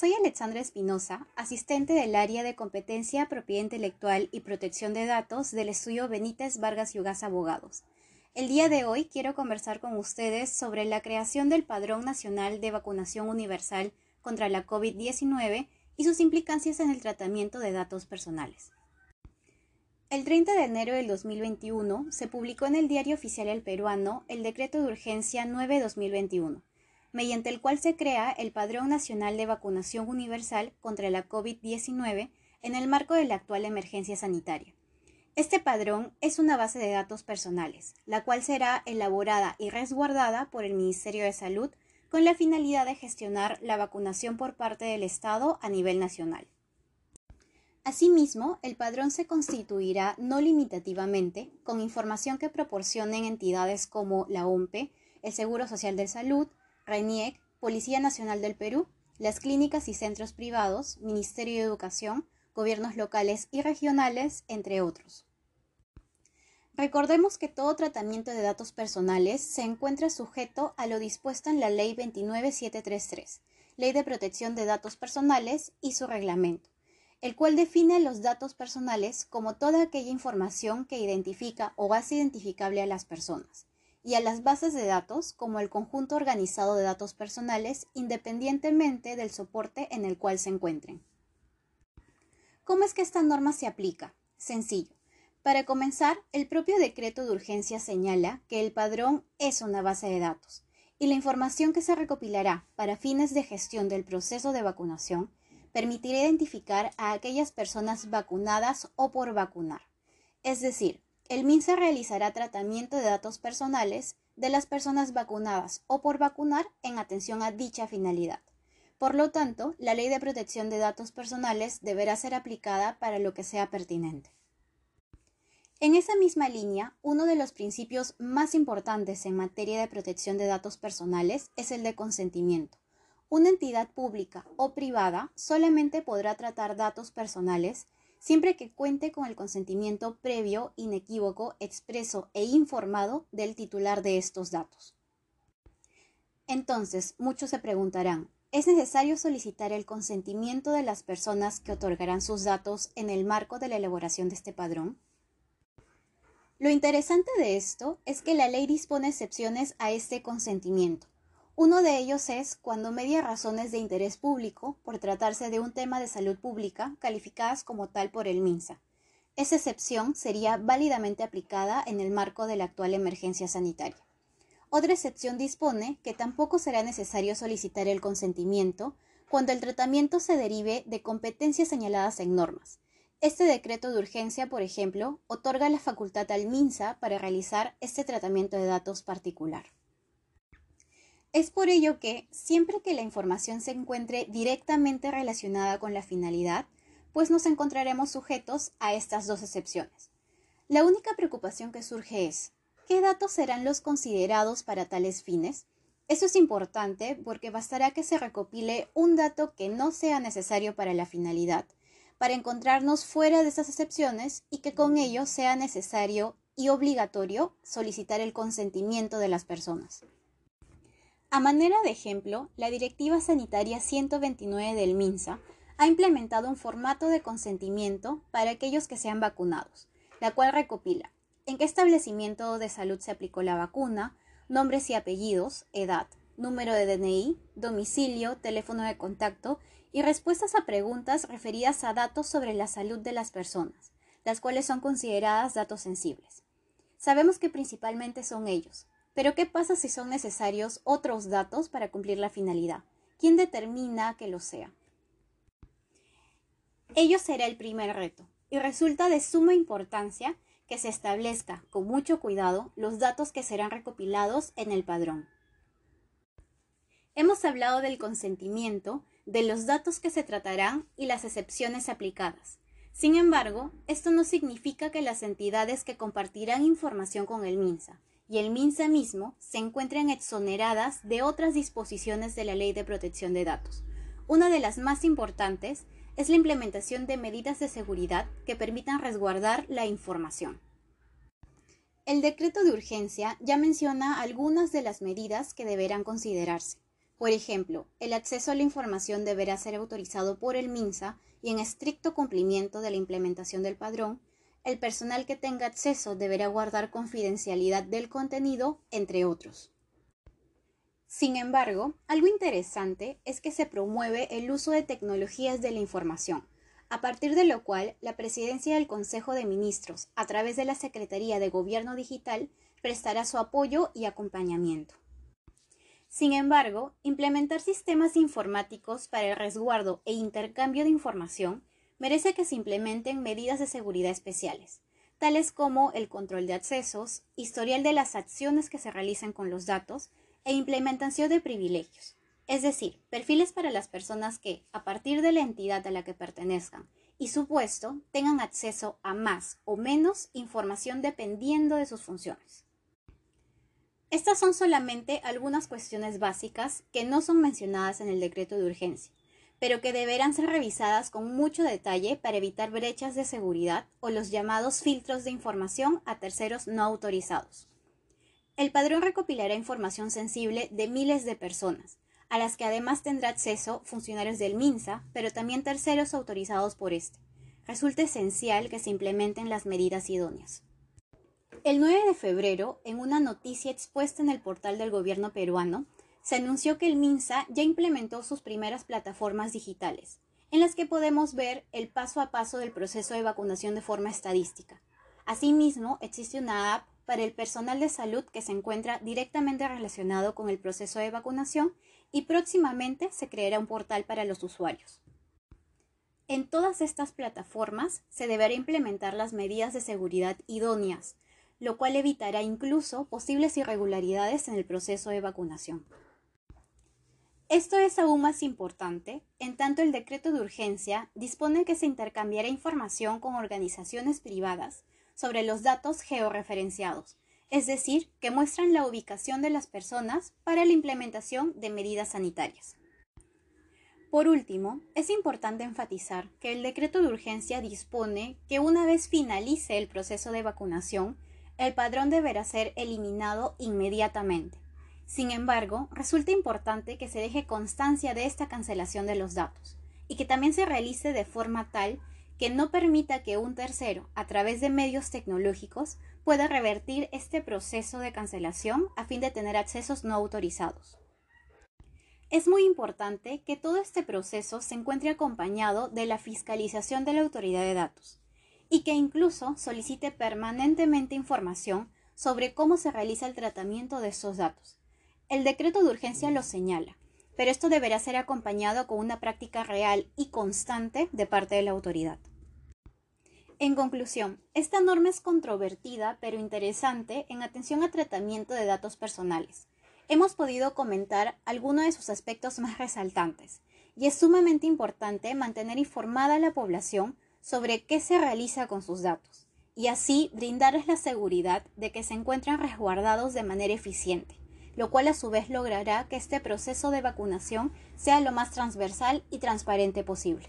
soy Alexandra Espinosa, asistente del área de competencia, propiedad intelectual y protección de datos del estudio Benítez Vargas Yugas Abogados. El día de hoy quiero conversar con ustedes sobre la creación del Padrón Nacional de Vacunación Universal contra la COVID-19 y sus implicancias en el tratamiento de datos personales. El 30 de enero del 2021 se publicó en el Diario Oficial El Peruano el Decreto de Urgencia 9-2021 mediante el cual se crea el Padrón Nacional de Vacunación Universal contra la COVID-19 en el marco de la actual emergencia sanitaria. Este padrón es una base de datos personales, la cual será elaborada y resguardada por el Ministerio de Salud con la finalidad de gestionar la vacunación por parte del Estado a nivel nacional. Asimismo, el padrón se constituirá no limitativamente con información que proporcionen entidades como la OMPE, el Seguro Social de Salud, RENIEC, Policía Nacional del Perú, las clínicas y centros privados, Ministerio de Educación, gobiernos locales y regionales, entre otros. Recordemos que todo tratamiento de datos personales se encuentra sujeto a lo dispuesto en la Ley 29733, Ley de Protección de Datos Personales y su reglamento, el cual define los datos personales como toda aquella información que identifica o hace identificable a las personas y a las bases de datos como el conjunto organizado de datos personales independientemente del soporte en el cual se encuentren. ¿Cómo es que esta norma se aplica? Sencillo. Para comenzar, el propio decreto de urgencia señala que el padrón es una base de datos y la información que se recopilará para fines de gestión del proceso de vacunación permitirá identificar a aquellas personas vacunadas o por vacunar. Es decir, el MINSA realizará tratamiento de datos personales de las personas vacunadas o por vacunar en atención a dicha finalidad. Por lo tanto, la Ley de Protección de Datos Personales deberá ser aplicada para lo que sea pertinente. En esa misma línea, uno de los principios más importantes en materia de protección de datos personales es el de consentimiento. Una entidad pública o privada solamente podrá tratar datos personales siempre que cuente con el consentimiento previo, inequívoco, expreso e informado del titular de estos datos. Entonces, muchos se preguntarán, ¿es necesario solicitar el consentimiento de las personas que otorgarán sus datos en el marco de la elaboración de este padrón? Lo interesante de esto es que la ley dispone excepciones a este consentimiento, uno de ellos es cuando media razones de interés público, por tratarse de un tema de salud pública, calificadas como tal por el MINSA. Esa excepción sería válidamente aplicada en el marco de la actual emergencia sanitaria. Otra excepción dispone que tampoco será necesario solicitar el consentimiento cuando el tratamiento se derive de competencias señaladas en normas. Este decreto de urgencia, por ejemplo, otorga la facultad al MINSA para realizar este tratamiento de datos particular. Es por ello que, siempre que la información se encuentre directamente relacionada con la finalidad, pues nos encontraremos sujetos a estas dos excepciones. La única preocupación que surge es, ¿qué datos serán los considerados para tales fines? Eso es importante porque bastará que se recopile un dato que no sea necesario para la finalidad, para encontrarnos fuera de esas excepciones y que con ello sea necesario y obligatorio solicitar el consentimiento de las personas. A manera de ejemplo, la Directiva Sanitaria 129 del MINSA ha implementado un formato de consentimiento para aquellos que sean vacunados, la cual recopila en qué establecimiento de salud se aplicó la vacuna, nombres y apellidos, edad, número de DNI, domicilio, teléfono de contacto y respuestas a preguntas referidas a datos sobre la salud de las personas, las cuales son consideradas datos sensibles. Sabemos que principalmente son ellos, pero ¿qué pasa si son necesarios otros datos para cumplir la finalidad? ¿Quién determina que lo sea? Ello será el primer reto, y resulta de suma importancia que se establezca con mucho cuidado los datos que serán recopilados en el padrón. Hemos hablado del consentimiento, de los datos que se tratarán y las excepciones aplicadas. Sin embargo, esto no significa que las entidades que compartirán información con el MINSA y el MINSA mismo se encuentran exoneradas de otras disposiciones de la Ley de Protección de Datos. Una de las más importantes es la implementación de medidas de seguridad que permitan resguardar la información. El decreto de urgencia ya menciona algunas de las medidas que deberán considerarse, Por ejemplo, el acceso a la información deberá ser autorizado por el MINSA y en estricto cumplimiento de la implementación del padrón, el personal que tenga acceso deberá guardar confidencialidad del contenido, entre otros. Sin embargo, algo interesante es que se promueve el uso de tecnologías de la información, a partir de lo cual la Presidencia del Consejo de Ministros, a través de la Secretaría de Gobierno Digital, prestará su apoyo y acompañamiento. Sin embargo, implementar sistemas informáticos para el resguardo e intercambio de información merece que se implementen medidas de seguridad especiales, tales como el control de accesos, historial de las acciones que se realizan con los datos e implementación de privilegios, es decir, perfiles para las personas que, a partir de la entidad a la que pertenezcan y su puesto, tengan acceso a más o menos información dependiendo de sus funciones. Estas son solamente algunas cuestiones básicas que no son mencionadas en el decreto de urgencia, pero que deberán ser revisadas con mucho detalle para evitar brechas de seguridad o los llamados filtros de información a terceros no autorizados. El padrón recopilará información sensible de miles de personas, a las que además tendrá acceso funcionarios del MINSA, pero también terceros autorizados por este. Resulta esencial que se implementen las medidas idóneas. El 9 de febrero, en una noticia expuesta en el portal del gobierno peruano, se anunció que el MINSA ya implementó sus primeras plataformas digitales, en las que podemos ver el paso a paso del proceso de vacunación de forma estadística. Asimismo, existe una app para el personal de salud que se encuentra directamente relacionado con el proceso de vacunación y próximamente se creará un portal para los usuarios. En todas estas plataformas se deberá implementar las medidas de seguridad idóneas, lo cual evitará incluso posibles irregularidades en el proceso de vacunación. Esto es aún más importante, en tanto el decreto de urgencia dispone que se intercambiará información con organizaciones privadas sobre los datos georreferenciados, es decir, que muestran la ubicación de las personas para la implementación de medidas sanitarias. Por último, es importante enfatizar que el decreto de urgencia dispone que una vez finalice el proceso de vacunación, el padrón deberá ser eliminado inmediatamente. Sin embargo, resulta importante que se deje constancia de esta cancelación de los datos y que también se realice de forma tal que no permita que un tercero, a través de medios tecnológicos, pueda revertir este proceso de cancelación a fin de tener accesos no autorizados. Es muy importante que todo este proceso se encuentre acompañado de la fiscalización de la autoridad de datos, y que incluso solicite permanentemente información sobre cómo se realiza el tratamiento de estos datos. El decreto de urgencia lo señala, pero esto deberá ser acompañado con una práctica real y constante de parte de la autoridad. En conclusión, esta norma es controvertida pero interesante en atención a tratamiento de datos personales. Hemos podido comentar algunos de sus aspectos más resaltantes, y es sumamente importante mantener informada a la población sobre qué se realiza con sus datos y así brindarles la seguridad de que se encuentran resguardados de manera eficiente, lo cual a su vez logrará que este proceso de vacunación sea lo más transversal y transparente posible.